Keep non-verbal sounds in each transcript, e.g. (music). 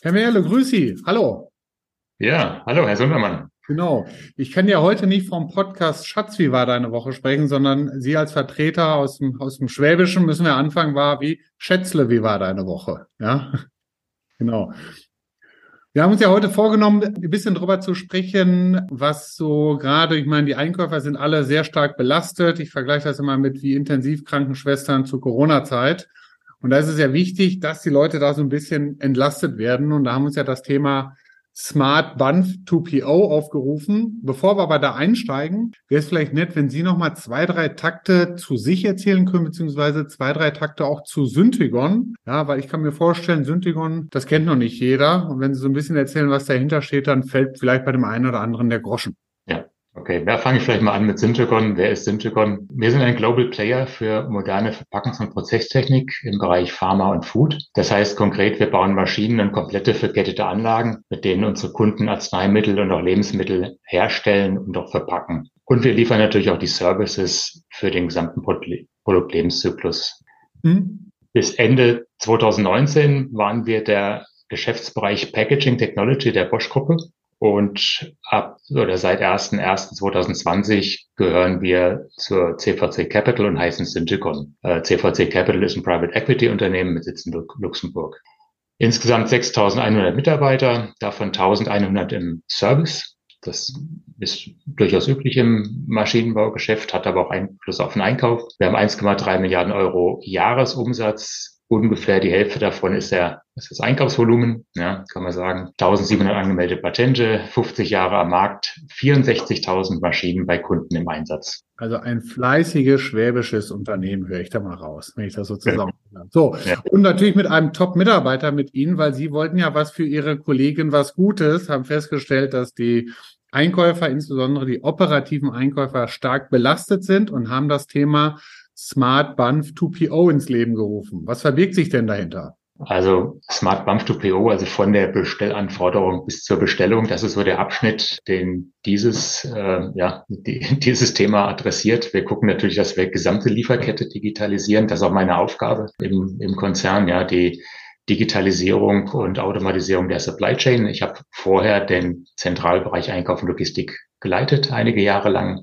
Herr Merle, grüß Sie. Hallo. Ja, hallo, Herr Sundermann. Genau. Ich kann ja heute nicht vom Podcast Schatz, wie war deine Woche sprechen, sondern Sie als Vertreter aus dem, aus dem Schwäbischen müssen wir anfangen, war wie Schätzle, wie war deine Woche? Ja, (laughs) genau. Wir haben uns ja heute vorgenommen, ein bisschen drüber zu sprechen, was so gerade, ich meine, die Einkäufer sind alle sehr stark belastet. Ich vergleiche das immer mit wie Intensivkrankenschwestern zur Corona-Zeit. Und da ist es ja wichtig, dass die Leute da so ein bisschen entlastet werden. Und da haben uns ja das Thema Smart Banff 2PO aufgerufen. Bevor wir aber da einsteigen, wäre es vielleicht nett, wenn Sie noch mal zwei, drei Takte zu sich erzählen können, beziehungsweise zwei, drei Takte auch zu Syntagon. Ja, weil ich kann mir vorstellen, Syntagon, das kennt noch nicht jeder. Und wenn Sie so ein bisschen erzählen, was dahinter steht, dann fällt vielleicht bei dem einen oder anderen der Groschen. Okay, da fange ich vielleicht mal an mit Syntagon. Wer ist Syntagon? Wir sind ein Global Player für moderne Verpackungs- und Prozesstechnik im Bereich Pharma und Food. Das heißt konkret, wir bauen Maschinen und komplette verkettete Anlagen, mit denen unsere Kunden Arzneimittel und auch Lebensmittel herstellen und auch verpacken. Und wir liefern natürlich auch die Services für den gesamten Produktlebenszyklus. Mhm. Bis Ende 2019 waren wir der Geschäftsbereich Packaging Technology der Bosch-Gruppe. Und ab oder seit 1.1.2020 gehören wir zur CVC Capital und heißen Synticon. Äh, CVC Capital ist ein Private Equity Unternehmen mit Sitz in Luxemburg. Insgesamt 6.100 Mitarbeiter, davon 1.100 im Service. Das ist durchaus üblich im Maschinenbaugeschäft, hat aber auch Einfluss auf den Einkauf. Wir haben 1,3 Milliarden Euro Jahresumsatz ungefähr die Hälfte davon ist, der, ist das Einkaufsvolumen, ja, kann man sagen. 1700 angemeldete Patente, 50 Jahre am Markt, 64.000 Maschinen bei Kunden im Einsatz. Also ein fleißiges schwäbisches Unternehmen höre ich da mal raus, wenn ich das so zusammen. Ja. So, ja. und natürlich mit einem Top-Mitarbeiter mit Ihnen, weil Sie wollten ja was für Ihre Kollegen was Gutes, haben festgestellt, dass die Einkäufer, insbesondere die operativen Einkäufer, stark belastet sind und haben das Thema Smart Banff 2PO ins Leben gerufen. Was verbirgt sich denn dahinter? Also Smart Banff 2PO, also von der Bestellanforderung bis zur Bestellung, das ist so der Abschnitt, den dieses, äh, ja, die, (laughs) dieses Thema adressiert. Wir gucken natürlich, dass wir gesamte Lieferkette digitalisieren. Das ist auch meine Aufgabe im, im Konzern, ja, die Digitalisierung und Automatisierung der Supply Chain. Ich habe vorher den Zentralbereich Einkauf und Logistik geleitet, einige Jahre lang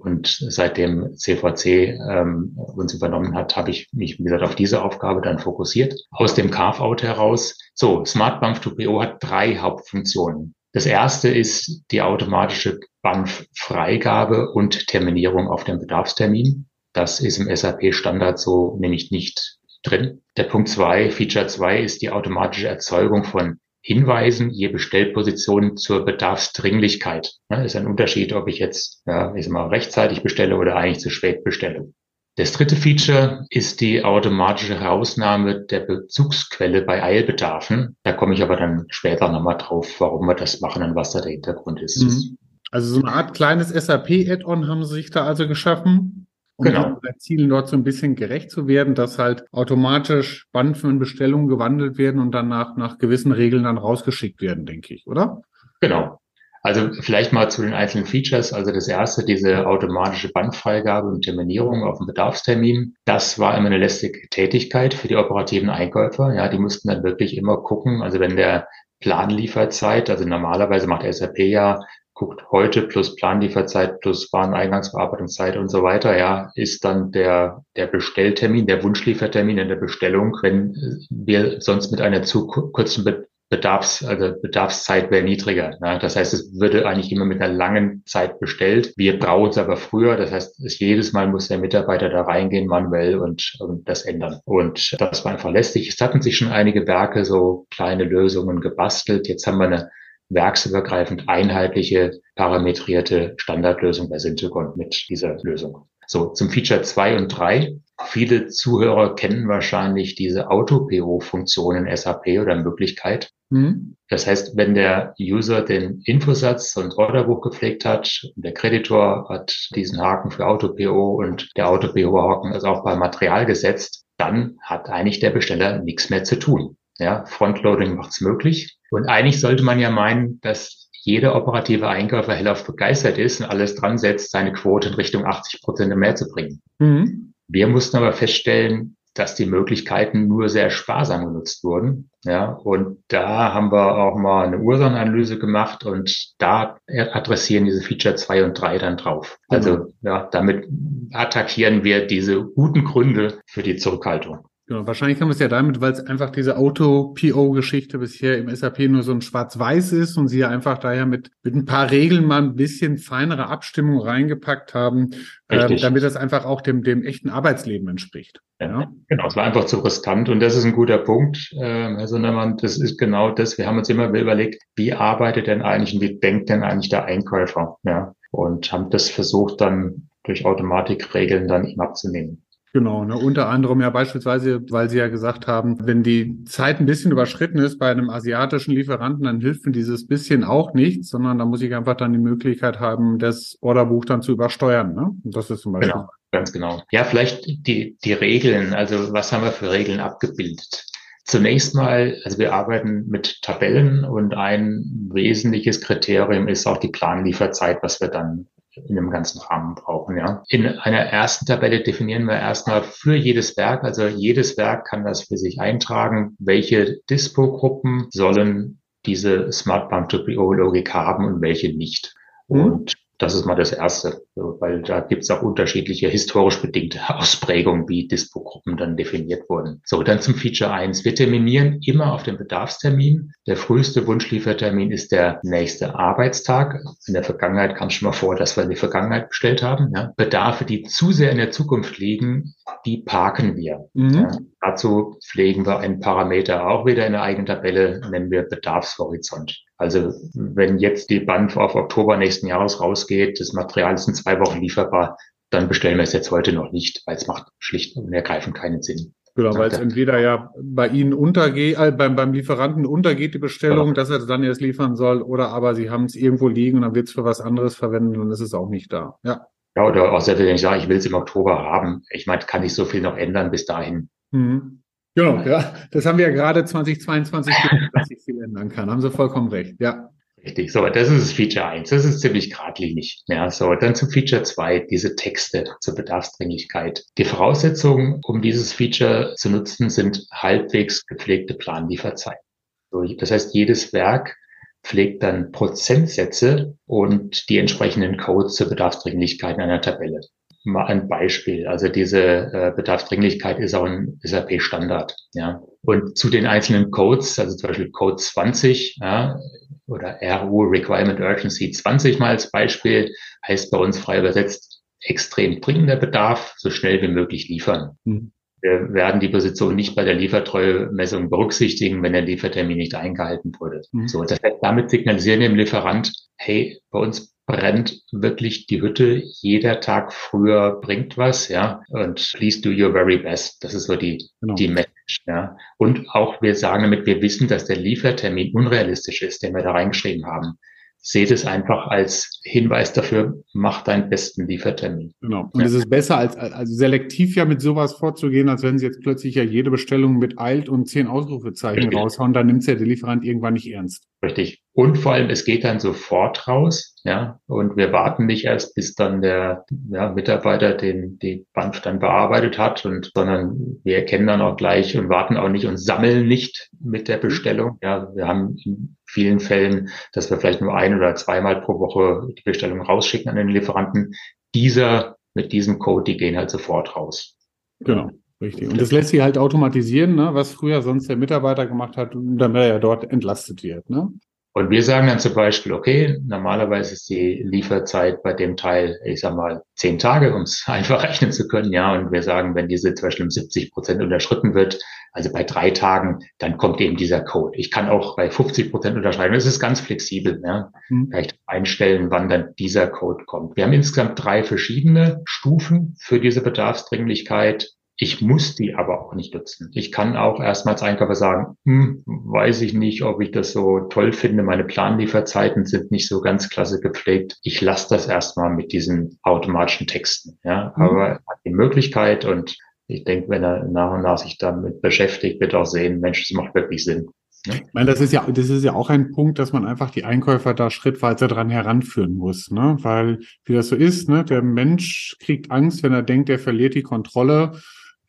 und seitdem CVC ähm, uns übernommen hat, habe ich mich, wie gesagt, auf diese Aufgabe dann fokussiert. Aus dem Carve-out heraus. So, Smart BAMF 2PO hat drei Hauptfunktionen. Das erste ist die automatische BAMF-Freigabe und Terminierung auf dem Bedarfstermin. Das ist im SAP-Standard so nämlich nicht drin. Der Punkt zwei, Feature zwei, ist die automatische Erzeugung von Hinweisen je Bestellposition zur Bedarfsdringlichkeit. Ja, ist ein Unterschied, ob ich jetzt, ja, ich sag mal, rechtzeitig bestelle oder eigentlich zu spät bestelle. Das dritte Feature ist die automatische Herausnahme der Bezugsquelle bei Eilbedarfen. Da komme ich aber dann später nochmal drauf, warum wir das machen und was da der Hintergrund ist. Mhm. Also so eine Art kleines SAP-Add-on haben Sie sich da also geschaffen? Um genau. Zielen dort so ein bisschen gerecht zu werden, dass halt automatisch Band in Bestellungen gewandelt werden und danach nach gewissen Regeln dann rausgeschickt werden, denke ich, oder? Genau. Also vielleicht mal zu den einzelnen Features. Also das erste, diese automatische Bandfreigabe und Terminierung auf den Bedarfstermin. Das war immer eine lästige Tätigkeit für die operativen Einkäufer. Ja, die mussten dann wirklich immer gucken. Also wenn der Planlieferzeit, also normalerweise macht SAP ja guckt heute plus Planlieferzeit plus Wareneingangsbearbeitungszeit und so weiter, ja, ist dann der, der Bestelltermin, der Wunschliefertermin in der Bestellung, wenn wir sonst mit einer zu kurzen Bedarfs, also Bedarfszeit wäre niedriger. Ne? Das heißt, es würde eigentlich immer mit einer langen Zeit bestellt. Wir brauchen es aber früher. Das heißt, es jedes Mal muss der Mitarbeiter da reingehen manuell und, und das ändern. Und das war einfach lästig. Es hatten sich schon einige Werke so kleine Lösungen gebastelt. Jetzt haben wir eine werksübergreifend einheitliche, parametrierte Standardlösung bei Syntagon mit dieser Lösung. So, zum Feature 2 und 3. Viele Zuhörer kennen wahrscheinlich diese Auto-PO-Funktion in SAP oder Möglichkeit. Mhm. Das heißt, wenn der User den Infosatz und Orderbuch gepflegt hat, der Kreditor hat diesen Haken für Auto-PO und der Auto-PO-Haken ist auch beim Material gesetzt, dann hat eigentlich der Besteller nichts mehr zu tun. Ja, Frontloading macht es möglich. Und eigentlich sollte man ja meinen, dass jeder operative Einkäufer hellauf begeistert ist und alles dran setzt, seine Quote in Richtung 80 Prozent mehr zu bringen. Mhm. Wir mussten aber feststellen, dass die Möglichkeiten nur sehr sparsam genutzt wurden. Ja, und da haben wir auch mal eine Ursachenanalyse gemacht und da adressieren diese Feature 2 und 3 dann drauf. Also mhm. ja, damit attackieren wir diese guten Gründe für die Zurückhaltung. Genau, wahrscheinlich haben wir es ja damit, weil es einfach diese Auto-PO-Geschichte bisher im SAP nur so ein Schwarz-Weiß ist und sie ja einfach daher mit, mit ein paar Regeln mal ein bisschen feinere Abstimmung reingepackt haben, ähm, damit das einfach auch dem, dem echten Arbeitsleben entspricht. Ja, Genau, es war einfach zu riskant und das ist ein guter Punkt, äh, Herr Sondermann. Das ist genau das. Wir haben uns immer überlegt, wie arbeitet denn eigentlich und wie denkt denn eigentlich der Einkäufer? Ja, und haben das versucht dann durch Automatikregeln dann ihm abzunehmen. Genau, ne, unter anderem ja beispielsweise, weil Sie ja gesagt haben, wenn die Zeit ein bisschen überschritten ist bei einem asiatischen Lieferanten, dann hilft mir dieses bisschen auch nichts, sondern da muss ich einfach dann die Möglichkeit haben, das Orderbuch dann zu übersteuern. Ne? Und das ist zum Beispiel. Genau, ganz genau. Ja, vielleicht die, die Regeln, also was haben wir für Regeln abgebildet? Zunächst mal, also wir arbeiten mit Tabellen und ein wesentliches Kriterium ist auch die Planlieferzeit, was wir dann in dem ganzen Rahmen brauchen. Ja. In einer ersten Tabelle definieren wir erstmal für jedes Werk, also jedes Werk kann das für sich eintragen, welche Dispo-Gruppen sollen diese Smart Pump to PO Logik haben und welche nicht. Mhm. Und das ist mal das Erste, weil da gibt es auch unterschiedliche historisch bedingte (laughs) Ausprägungen, wie Dispo-Gruppen dann definiert wurden. So, dann zum Feature 1. Wir terminieren immer auf den Bedarfstermin. Der früheste Wunschliefertermin ist der nächste Arbeitstag. In der Vergangenheit kam es schon mal vor, dass wir in die Vergangenheit bestellt haben. Ja. Bedarfe, die zu sehr in der Zukunft liegen, die parken wir. Mhm. Ja. Dazu pflegen wir einen Parameter auch wieder in der eigenen Tabelle, nennen wir Bedarfshorizont. Also wenn jetzt die Band auf Oktober nächsten Jahres rausgeht, das Material ist in zwei Wochen lieferbar, dann bestellen wir es jetzt heute noch nicht, weil es macht schlicht und ergreifend keinen Sinn. Genau, weil es entweder ja bei Ihnen untergeht, äh, beim, beim Lieferanten untergeht die Bestellung, ja. dass er dann erst liefern soll, oder aber Sie haben es irgendwo liegen und dann wird es für was anderes verwendet und es ist auch nicht da. Ja. Ja, oder auch selbst wenn ich sage, ich will es im Oktober haben. Ich meine, kann ich so viel noch ändern bis dahin. Mhm. Genau, ja. Das haben wir ja gerade 2022, dass sich viel ändern kann. Haben Sie vollkommen recht, ja. Richtig, so, das ist das Feature 1. Das ist ziemlich geradlinig. Ja, so, dann zum Feature 2, diese Texte zur Bedarfsdringlichkeit. Die Voraussetzungen, um dieses Feature zu nutzen, sind halbwegs gepflegte Planlieferzeiten. So, das heißt, jedes Werk pflegt dann Prozentsätze und die entsprechenden Codes zur Bedarfsdringlichkeit in einer Tabelle. Mal ein Beispiel. Also diese äh, Bedarfsdringlichkeit ist auch ein SAP-Standard. Ja. Und zu den einzelnen Codes, also zum Beispiel Code 20 ja, oder RU Requirement Urgency 20 mal als Beispiel, heißt bei uns frei übersetzt extrem dringender Bedarf, so schnell wie möglich liefern. Mhm. Wir werden die Position nicht bei der Liefertreuemessung berücksichtigen, wenn der Liefertermin nicht eingehalten wurde. Mhm. So, das heißt, damit signalisieren dem Lieferant, hey, bei uns brennt wirklich die Hütte. Jeder Tag früher bringt was, ja. Und please do your very best. Das ist so die, genau. die Message, ja. Und auch wir sagen damit, wir wissen, dass der Liefertermin unrealistisch ist, den wir da reingeschrieben haben seht es einfach als Hinweis dafür, mach deinen besten Liefertermin. Genau. Und ja. es ist besser, als also selektiv ja mit sowas vorzugehen, als wenn sie jetzt plötzlich ja jede Bestellung mit eilt und zehn Ausrufezeichen Richtig. raushauen, dann nimmt es ja der Lieferant irgendwann nicht ernst. Richtig. Und vor allem, es geht dann sofort raus, ja. Und wir warten nicht erst, bis dann der ja, Mitarbeiter den die Band dann bearbeitet hat, und sondern wir erkennen dann auch gleich und warten auch nicht und sammeln nicht mit der Bestellung. Ja, wir haben in vielen Fällen, dass wir vielleicht nur ein oder zweimal pro Woche die Bestellung rausschicken an den Lieferanten. Dieser mit diesem Code, die gehen halt sofort raus. Genau. Richtig. Und das lässt sich halt automatisieren, ne? was früher sonst der Mitarbeiter gemacht hat, damit er ja dort entlastet wird. Ne? Und wir sagen dann zum Beispiel, okay, normalerweise ist die Lieferzeit bei dem Teil, ich sag mal, zehn Tage, um es (laughs) einfach rechnen zu können, ja. Und wir sagen, wenn diese zum Beispiel um 70 Prozent unterschritten wird, also bei drei Tagen, dann kommt eben dieser Code. Ich kann auch bei 50 Prozent unterschreiben. Das ist ganz flexibel, ja. Mhm. Vielleicht einstellen, wann dann dieser Code kommt. Wir haben insgesamt drei verschiedene Stufen für diese Bedarfsdringlichkeit. Ich muss die aber auch nicht nutzen. Ich kann auch erstmal als Einkäufer sagen, hm, weiß ich nicht, ob ich das so toll finde. Meine Planlieferzeiten sind nicht so ganz klasse gepflegt. Ich lasse das erstmal mit diesen automatischen Texten. Ja, mhm. aber hat die Möglichkeit und ich denke, wenn er nach und nach sich damit beschäftigt, wird auch sehen, Mensch, das macht wirklich Sinn. Ne? Ich meine, das ist ja, das ist ja auch ein Punkt, dass man einfach die Einkäufer da schrittweise dran heranführen muss, ne? Weil, wie das so ist, ne, der Mensch kriegt Angst, wenn er denkt, er verliert die Kontrolle.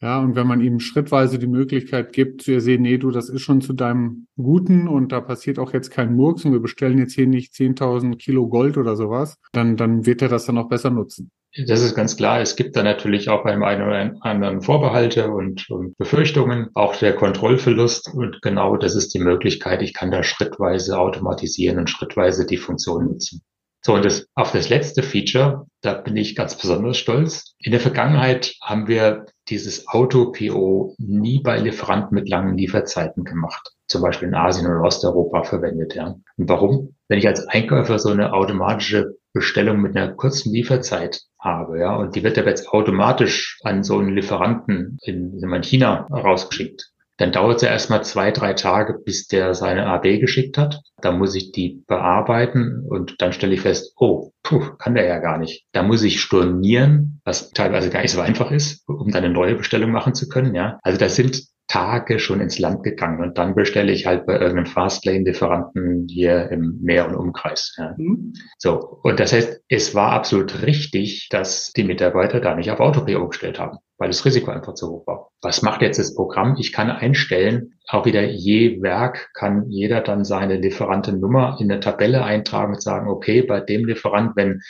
Ja, und wenn man ihm schrittweise die Möglichkeit gibt, zu sehen, nee, du, das ist schon zu deinem Guten und da passiert auch jetzt kein Murks und wir bestellen jetzt hier nicht 10.000 Kilo Gold oder sowas, dann, dann wird er das dann auch besser nutzen. Das ist ganz klar. Es gibt da natürlich auch beim einen oder anderen Vorbehalte und, und, Befürchtungen, auch der Kontrollverlust. Und genau das ist die Möglichkeit. Ich kann da schrittweise automatisieren und schrittweise die Funktion nutzen. So, und das, auf das letzte Feature, da bin ich ganz besonders stolz. In der Vergangenheit haben wir dieses Auto-PO nie bei Lieferanten mit langen Lieferzeiten gemacht. Zum Beispiel in Asien oder Osteuropa verwendet, ja. Und warum? Wenn ich als Einkäufer so eine automatische Bestellung mit einer kurzen Lieferzeit habe, ja, und die wird aber jetzt automatisch an so einen Lieferanten in, in China rausgeschickt, dann dauert es ja erstmal zwei, drei Tage, bis der seine AB geschickt hat. Da muss ich die bearbeiten und dann stelle ich fest, oh, puh, kann der ja gar nicht. Da muss ich stornieren, was teilweise gar nicht so einfach ist, um dann eine neue Bestellung machen zu können. Ja, also das sind Tage schon ins Land gegangen und dann bestelle ich halt bei irgendeinem Fastlane-Lieferanten hier im näheren Umkreis. Ja. Mhm. So, und das heißt, es war absolut richtig, dass die Mitarbeiter da nicht auf AutoPO gestellt haben, weil das Risiko einfach zu hoch war. Was macht jetzt das Programm? Ich kann einstellen, auch wieder je Werk kann jeder dann seine Lieferantennummer in der Tabelle eintragen und sagen, okay, bei dem Lieferant, wenn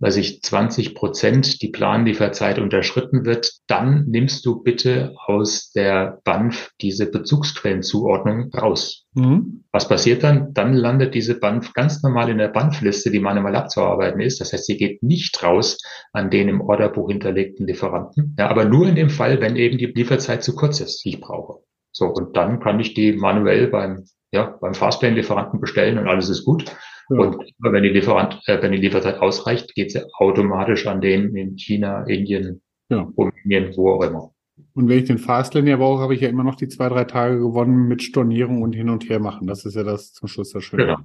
weiß ich, 20 Prozent die Planlieferzeit unterschritten wird, dann nimmst du bitte aus der BANF diese Bezugsquellenzuordnung raus. Mhm. Was passiert dann? Dann landet diese BANF ganz normal in der BANF-Liste, die manuell abzuarbeiten ist. Das heißt, sie geht nicht raus an den im Orderbuch hinterlegten Lieferanten. Ja, aber nur in dem Fall, wenn eben die Lieferzeit zu kurz ist, die ich brauche. So, und dann kann ich die manuell beim, ja, beim Fastlane-Lieferanten bestellen und alles ist gut. Ja. Und wenn die, Lieferant, äh, wenn die Lieferzeit ausreicht, geht sie automatisch an den in China, Indien, ja. Rumänien, wo auch immer. Und wenn ich den Fastlane ja brauche, habe ich ja immer noch die zwei, drei Tage gewonnen mit Stornierung und hin und her machen. Das ist ja das zum Schluss das Schöne. Genau.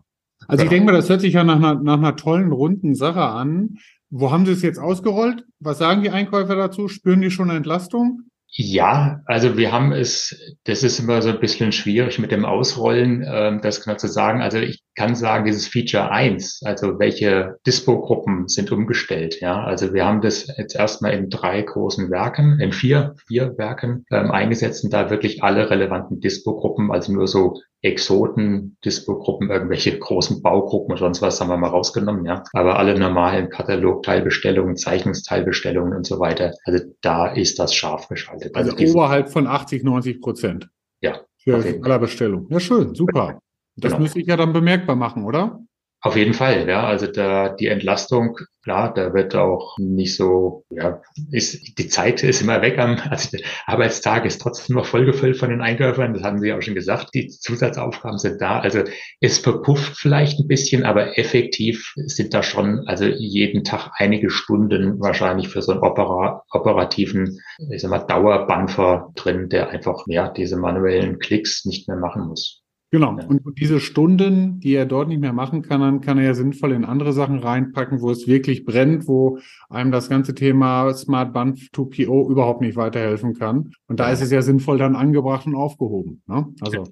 Also genau. ich denke mal, das hört sich ja nach einer, nach einer tollen, runden Sache an. Wo haben Sie es jetzt ausgerollt? Was sagen die Einkäufer dazu? Spüren die schon eine Entlastung? Ja, also wir haben es, das ist immer so ein bisschen schwierig mit dem Ausrollen, ähm, das genau zu sagen. Also ich kann sagen, dieses Feature eins, also welche Dispo-Gruppen sind umgestellt. Ja, also wir haben das jetzt erstmal in drei großen Werken, in vier, vier Werken ähm, eingesetzt und da wirklich alle relevanten Dispo-Gruppen, also nur so Exoten, Dispo-Gruppen, irgendwelche großen Baugruppen und sonst was haben wir mal rausgenommen, ja. Aber alle normalen Katalogteilbestellungen, Zeichnungsteilbestellungen und so weiter, also da ist das scharf geschaltet. Also, also oberhalb von 80, 90 Prozent. Ja. Für aller Bestellung. Ja, schön, super. Das genau. müsste ich ja dann bemerkbar machen, oder? Auf jeden Fall, ja. Also da die Entlastung, klar, da wird auch nicht so, ja, ist, die Zeit ist immer weg am, (laughs) also der Arbeitstag ist trotzdem noch vollgefüllt von den Einkäufern. Das haben Sie auch schon gesagt. Die Zusatzaufgaben sind da. Also es verpufft vielleicht ein bisschen, aber effektiv sind da schon, also jeden Tag einige Stunden wahrscheinlich für so einen opera, operativen, ich sag mal, Dauerbanfer drin, der einfach, ja, diese manuellen Klicks nicht mehr machen muss. Genau. Und diese Stunden, die er dort nicht mehr machen kann, dann kann er ja sinnvoll in andere Sachen reinpacken, wo es wirklich brennt, wo einem das ganze Thema Smart Band 2PO überhaupt nicht weiterhelfen kann. Und da ist es ja sinnvoll dann angebracht und aufgehoben. Ne? Also.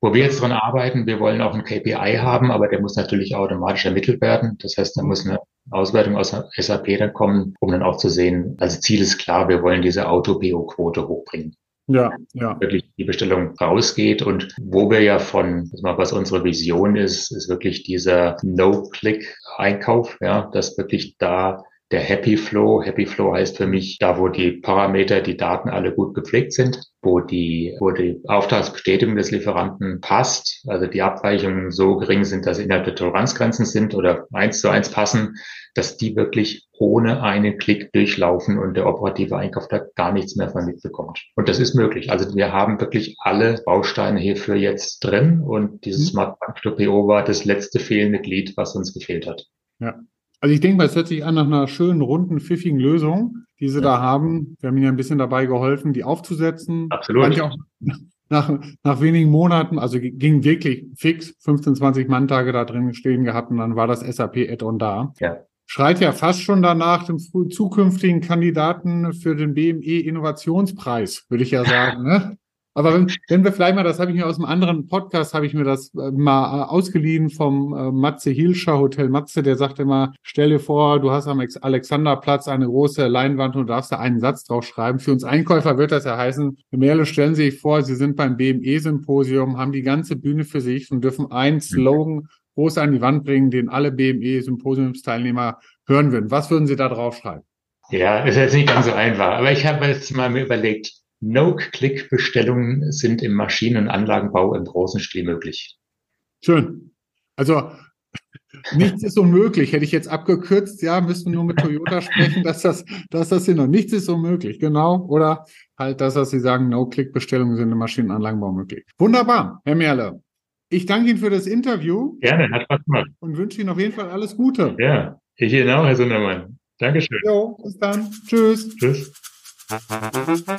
Wo wir jetzt dran arbeiten, wir wollen auch ein KPI haben, aber der muss natürlich automatisch ermittelt werden. Das heißt, da muss eine Auswertung aus SAP dann kommen, um dann auch zu sehen, also Ziel ist klar, wir wollen diese Auto-PO-Quote hochbringen ja, ja. wirklich die Bestellung rausgeht und wo wir ja von, was unsere Vision ist, ist wirklich dieser No-Click-Einkauf, ja, dass wirklich da der Happy Flow. Happy Flow heißt für mich da, wo die Parameter, die Daten alle gut gepflegt sind, wo die, wo die Auftragsbestätigung des Lieferanten passt, also die Abweichungen so gering sind, dass sie innerhalb der Toleranzgrenzen sind oder eins zu eins passen, dass die wirklich ohne einen Klick durchlaufen und der operative Einkauf da gar nichts mehr von mitbekommt. Und das ist möglich. Also wir haben wirklich alle Bausteine hierfür jetzt drin und dieses mhm. Smart Bank PO war das letzte fehlende Glied, was uns gefehlt hat. Ja. Also ich denke mal, es hört sich an nach einer schönen, runden, pfiffigen Lösung, die Sie ja. da haben. Wir haben Ihnen ein bisschen dabei geholfen, die aufzusetzen. Absolut. Auch nach, nach wenigen Monaten, also ging wirklich fix, 15, 20 Manntage da drin stehen gehabt und dann war das SAP-Add-on da. Ja schreit ja fast schon danach dem zukünftigen Kandidaten für den BME Innovationspreis, würde ich ja sagen. (laughs) Ne? Aber wenn, wenn wir vielleicht mal, das habe ich mir aus einem anderen Podcast, habe ich mir das äh, mal äh, ausgeliehen vom äh, Matze Hilscher, Hotel Matze, der sagte immer, stell dir vor, du hast am Alexanderplatz eine große Leinwand und du darfst da einen Satz drauf schreiben. Für uns Einkäufer wird das ja heißen, Merle, stellen Sie sich vor, Sie sind beim BME-Symposium, haben die ganze Bühne für sich und dürfen einen mhm. Slogan groß an die Wand bringen, den alle BME-Symposiumsteilnehmer hören würden. Was würden Sie da draufschreiben? Ja, ist jetzt nicht ganz so einfach, aber ich habe jetzt mal mir überlegt, No-Click-Bestellungen sind im Maschinen- und Anlagenbau im großen Stil möglich. Schön. Also (laughs) nichts ist unmöglich. Hätte ich jetzt abgekürzt, ja, müssen wir nur mit Toyota sprechen, dass das, dass das hier noch nichts ist unmöglich, genau. Oder halt das, was Sie sagen, No-Click-Bestellungen sind im Maschinen- und Anlagenbau möglich. Wunderbar, Herr Merle. Ich danke Ihnen für das Interview. Gerne, hat Spaß gemacht. Und wünsche Ihnen auf jeden Fall alles Gute. Ja, ich Ihnen auch, Herr Sundermann. Dankeschön. Jo, bis dann. Tschüss. Tschüss. Musik